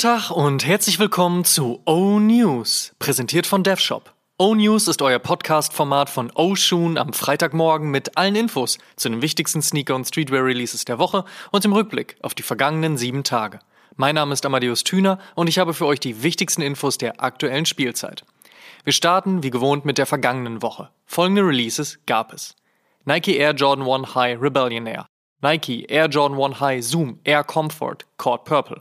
Tag und herzlich willkommen zu O News, präsentiert von DevShop. O News ist euer Podcast-Format von O Shoon am Freitagmorgen mit allen Infos zu den wichtigsten Sneaker- und Streetwear-Releases der Woche und im Rückblick auf die vergangenen sieben Tage. Mein Name ist Amadeus Thüner und ich habe für euch die wichtigsten Infos der aktuellen Spielzeit. Wir starten wie gewohnt mit der vergangenen Woche. Folgende Releases gab es. Nike Air Jordan 1 High Rebellion Air, Nike Air Jordan 1 High Zoom Air Comfort Caught Purple,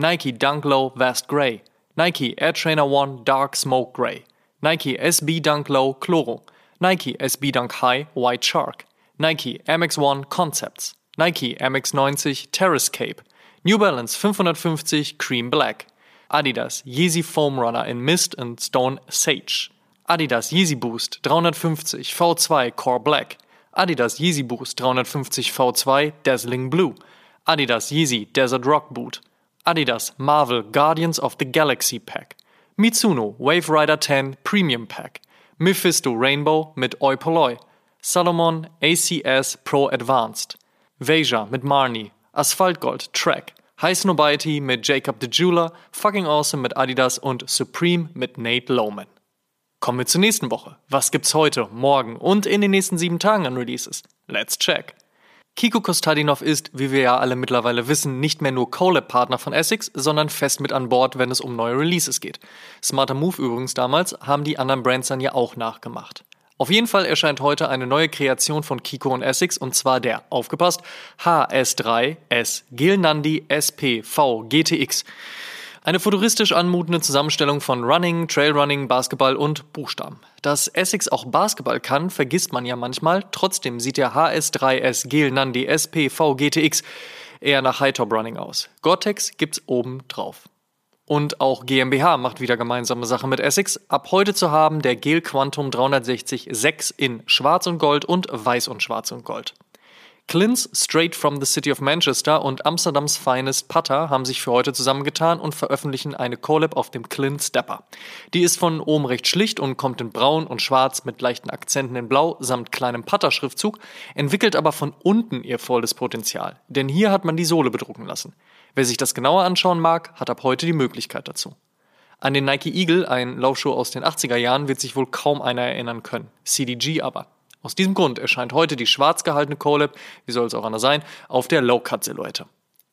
Nike Dunk Low Vast Gray, Nike Air Trainer 1 Dark Smoke Gray, Nike SB Dunk Low Chloro, Nike SB Dunk High White Shark, Nike MX1 Concepts, Nike MX90 Terrace Cape, New Balance 550 Cream Black, Adidas Yeezy Foam Runner in Mist and Stone Sage, Adidas Yeezy Boost 350 V2 Core Black, Adidas Yeezy Boost 350 V2 Dazzling Blue, Adidas Yeezy Desert Rock Boot, Adidas Marvel Guardians of the Galaxy Pack, Mitsuno Wave Rider 10 Premium Pack, Mephisto Rainbow mit Oi Polloi, Salomon ACS Pro Advanced, Veja mit Marni, Asphalt Gold Track, High Snobiety mit Jacob the Jeweler, Fucking Awesome mit Adidas und Supreme mit Nate Lowman. Kommen wir zur nächsten Woche. Was gibt's heute, morgen und in den nächsten sieben Tagen an Releases? Let's check. Kiko Kostadinov ist, wie wir ja alle mittlerweile wissen, nicht mehr nur Collab-Partner von Essex, sondern fest mit an Bord, wenn es um neue Releases geht. Smarter Move übrigens damals haben die anderen Brands dann ja auch nachgemacht. Auf jeden Fall erscheint heute eine neue Kreation von Kiko und Essex und zwar der, aufgepasst, HS3S Gil Nandi SPV GTX. Eine futuristisch anmutende Zusammenstellung von Running, Trailrunning, Basketball und Buchstaben. Dass Essex auch Basketball kann, vergisst man ja manchmal. Trotzdem sieht der HS3S Gel Nandi SPV GTX eher nach Hightop Running aus. Gore-Tex gibt's oben drauf. Und auch GmbH macht wieder gemeinsame Sache mit Essex. Ab heute zu haben der Gel Quantum 360 6 in Schwarz und Gold und Weiß und Schwarz und Gold. Clint's Straight from the City of Manchester und Amsterdams Finest Putter haben sich für heute zusammengetan und veröffentlichen eine Collab auf dem Clint Stepper. Die ist von oben recht schlicht und kommt in braun und schwarz mit leichten Akzenten in blau samt kleinem Putter-Schriftzug, entwickelt aber von unten ihr volles Potenzial, denn hier hat man die Sohle bedrucken lassen. Wer sich das genauer anschauen mag, hat ab heute die Möglichkeit dazu. An den Nike Eagle, ein Laufschuh aus den 80er Jahren, wird sich wohl kaum einer erinnern können. CDG aber. Aus diesem Grund erscheint heute die schwarz gehaltene Collab, wie soll es auch anders sein, auf der Low-Cut-Silhouette.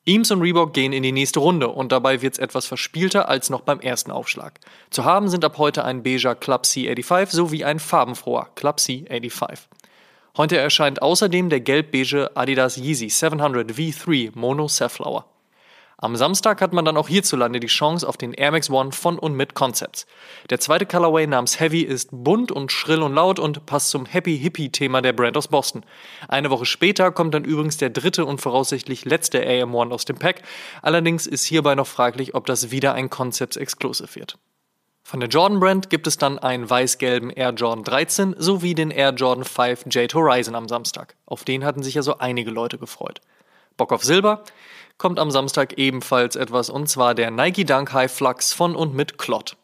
Eames und Reebok gehen in die nächste Runde und dabei wird es etwas verspielter als noch beim ersten Aufschlag. Zu haben sind ab heute ein beiger Club C85 sowie ein farbenfroher Club C85. Heute erscheint außerdem der gelb-beige Adidas Yeezy 700 V3 Mono Safflower. Am Samstag hat man dann auch hierzulande die Chance auf den Air Max One von und mit Concepts. Der zweite Colorway namens Heavy ist bunt und schrill und laut und passt zum Happy Hippie Thema der Brand aus Boston. Eine Woche später kommt dann übrigens der dritte und voraussichtlich letzte AM One aus dem Pack. Allerdings ist hierbei noch fraglich, ob das wieder ein Concepts Exclusive wird. Von der Jordan Brand gibt es dann einen weiß-gelben Air Jordan 13 sowie den Air Jordan 5 Jade Horizon am Samstag. Auf den hatten sich ja so einige Leute gefreut. Bock auf Silber? Kommt am Samstag ebenfalls etwas und zwar der Nike Dunk High Flux von und mit Klott.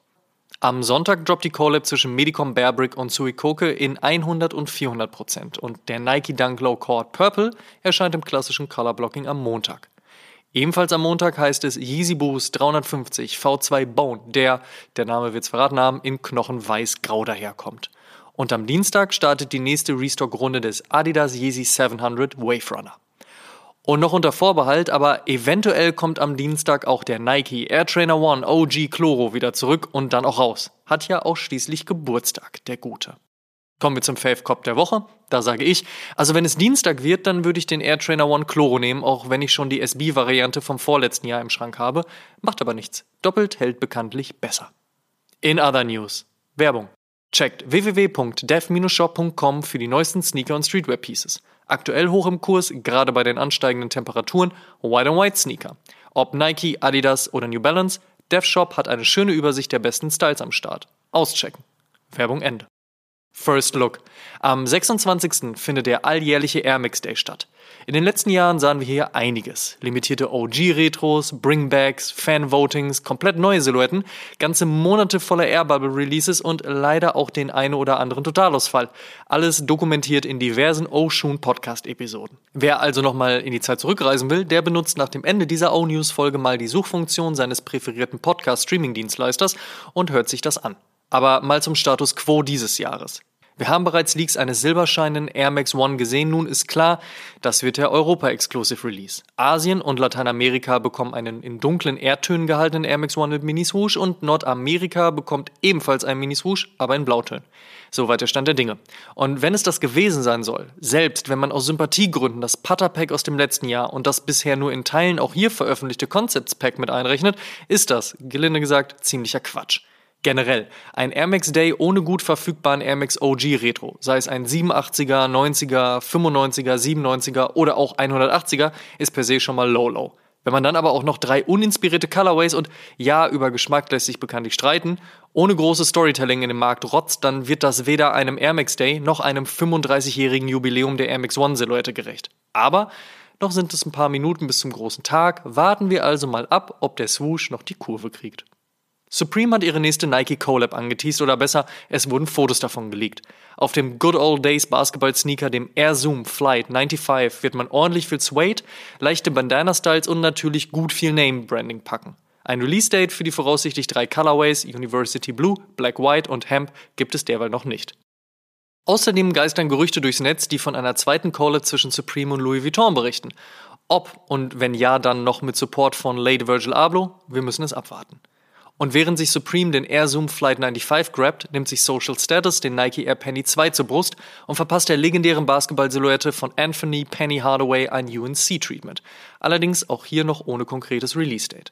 Am Sonntag droppt die Collab zwischen Medicom Bearbrick und Suikoke in 100 und 400 Prozent und der Nike Dunk Low Cord Purple erscheint im klassischen Color Blocking am Montag. Ebenfalls am Montag heißt es Yeezy Boost 350 V2 Bone, der, der Name wird's verraten haben, in Knochen weiß-grau daherkommt. Und am Dienstag startet die nächste Restock-Runde des Adidas Yeezy 700 Wave Runner. Und noch unter Vorbehalt, aber eventuell kommt am Dienstag auch der Nike Air Trainer One OG Chloro wieder zurück und dann auch raus. Hat ja auch schließlich Geburtstag, der Gute. Kommen wir zum Fave Cop der Woche. Da sage ich, also wenn es Dienstag wird, dann würde ich den Air Trainer One Chloro nehmen, auch wenn ich schon die SB-Variante vom vorletzten Jahr im Schrank habe. Macht aber nichts. Doppelt hält bekanntlich besser. In other news. Werbung. Checkt www.dev-shop.com für die neuesten Sneaker und Streetwear Pieces. Aktuell hoch im Kurs, gerade bei den ansteigenden Temperaturen, White and White Sneaker. Ob Nike, Adidas oder New Balance, DevShop hat eine schöne Übersicht der besten Styles am Start. Auschecken. Werbung Ende. First Look. Am 26. findet der alljährliche Air Mix Day statt. In den letzten Jahren sahen wir hier einiges. Limitierte OG-Retros, Bringbacks, Fan-Votings, komplett neue Silhouetten, ganze Monate voller Airbubble-Releases und leider auch den eine oder anderen Totalausfall. Alles dokumentiert in diversen Oshun Podcast-Episoden. Wer also nochmal in die Zeit zurückreisen will, der benutzt nach dem Ende dieser O-News-Folge mal die Suchfunktion seines präferierten Podcast-Streaming-Dienstleisters und hört sich das an. Aber mal zum Status quo dieses Jahres. Wir haben bereits Leaks eines silberscheinen Air Max One gesehen. Nun ist klar, das wird der Europa-Exclusive Release. Asien und Lateinamerika bekommen einen in dunklen Erdtönen gehaltenen Air Max One mit Mini-Swoosh und Nordamerika bekommt ebenfalls einen Mini-Swoosh, aber in Blautönen. Soweit der Stand der Dinge. Und wenn es das gewesen sein soll, selbst wenn man aus Sympathiegründen das Putter Pack aus dem letzten Jahr und das bisher nur in Teilen auch hier veröffentlichte Concepts Pack mit einrechnet, ist das, gelinde gesagt, ziemlicher Quatsch. Generell, ein Air Max Day ohne gut verfügbaren Air Max OG Retro, sei es ein 87er, 90er, 95er, 97er oder auch 180er, ist per se schon mal low low. Wenn man dann aber auch noch drei uninspirierte Colorways und ja, über Geschmack lässt sich bekanntlich streiten, ohne großes Storytelling in dem Markt rotzt, dann wird das weder einem Air Max Day noch einem 35-jährigen Jubiläum der Air Max One Silhouette gerecht. Aber noch sind es ein paar Minuten bis zum großen Tag, warten wir also mal ab, ob der Swoosh noch die Kurve kriegt. Supreme hat ihre nächste Nike Collab angeteased oder besser, es wurden Fotos davon geleakt. Auf dem Good Old Days Basketball Sneaker, dem Air Zoom Flight 95, wird man ordentlich viel Suede, leichte Bandana-Styles und natürlich gut viel Name-Branding packen. Ein Release-Date für die voraussichtlich drei Colorways, University Blue, Black White und Hemp, gibt es derweil noch nicht. Außerdem geistern Gerüchte durchs Netz, die von einer zweiten Collab zwischen Supreme und Louis Vuitton berichten. Ob und wenn ja, dann noch mit Support von Lady Virgil Abloh, wir müssen es abwarten. Und während sich Supreme den Air Zoom Flight 95 grabt, nimmt sich Social Status den Nike Air Penny 2 zur Brust und verpasst der legendären Basketball-Silhouette von Anthony Penny Hardaway ein UNC-Treatment. Allerdings auch hier noch ohne konkretes Release-Date.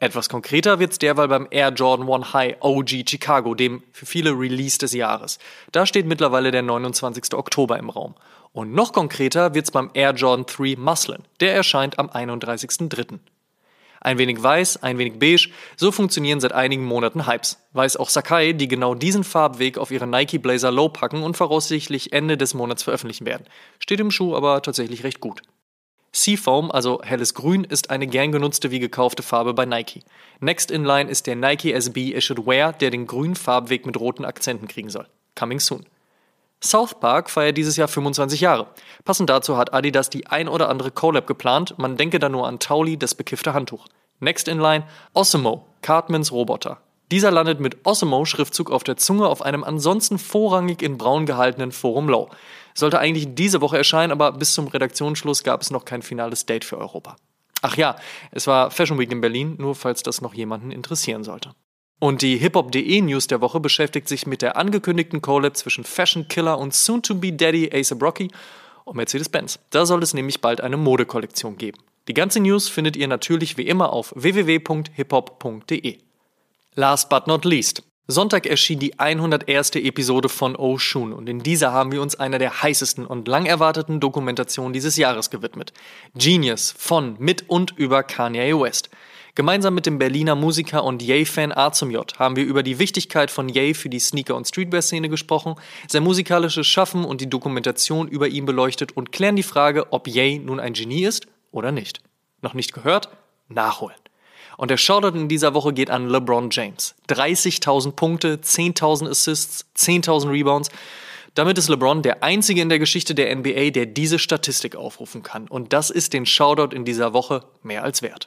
Etwas konkreter wird's derweil beim Air Jordan 1 High OG Chicago, dem für viele Release des Jahres. Da steht mittlerweile der 29. Oktober im Raum. Und noch konkreter wird's beim Air Jordan 3 Muslin. Der erscheint am 31.03. Ein wenig weiß, ein wenig beige, so funktionieren seit einigen Monaten Hypes. Weiß auch Sakai, die genau diesen Farbweg auf ihre Nike Blazer Low packen und voraussichtlich Ende des Monats veröffentlichen werden. Steht im Schuh aber tatsächlich recht gut. Seafoam, also helles Grün, ist eine gern genutzte wie gekaufte Farbe bei Nike. Next in line ist der Nike SB Issued Wear, der den grünen Farbweg mit roten Akzenten kriegen soll. Coming soon. South Park feiert dieses Jahr 25 Jahre. Passend dazu hat Adidas die ein oder andere Collab geplant, man denke da nur an Tauli, das bekiffte Handtuch. Next in line, Osimo, Cartmans Roboter. Dieser landet mit Osimo-Schriftzug auf der Zunge auf einem ansonsten vorrangig in braun gehaltenen Forum Low. Sollte eigentlich diese Woche erscheinen, aber bis zum Redaktionsschluss gab es noch kein finales Date für Europa. Ach ja, es war Fashion Week in Berlin, nur falls das noch jemanden interessieren sollte. Und die hiphop.de News der Woche beschäftigt sich mit der angekündigten Collab zwischen Fashion Killer und Soon-to-be Daddy ASAP Rocky und Mercedes-Benz. Da soll es nämlich bald eine Modekollektion geben. Die ganze News findet ihr natürlich wie immer auf www.hiphop.de. Last but not least. Sonntag erschien die 101. Episode von Oshun und in dieser haben wir uns einer der heißesten und lang erwarteten Dokumentationen dieses Jahres gewidmet. Genius von, mit und über Kanye West. Gemeinsam mit dem Berliner Musiker und Ye-Fan A zum J haben wir über die Wichtigkeit von Ye für die Sneaker- und Streetwear-Szene gesprochen, sein musikalisches Schaffen und die Dokumentation über ihn beleuchtet und klären die Frage, ob Ye nun ein Genie ist oder nicht. Noch nicht gehört? Nachholen. Und der Shoutout in dieser Woche geht an LeBron James. 30.000 Punkte, 10.000 Assists, 10.000 Rebounds. Damit ist LeBron der einzige in der Geschichte der NBA, der diese Statistik aufrufen kann. Und das ist den Shoutout in dieser Woche mehr als wert.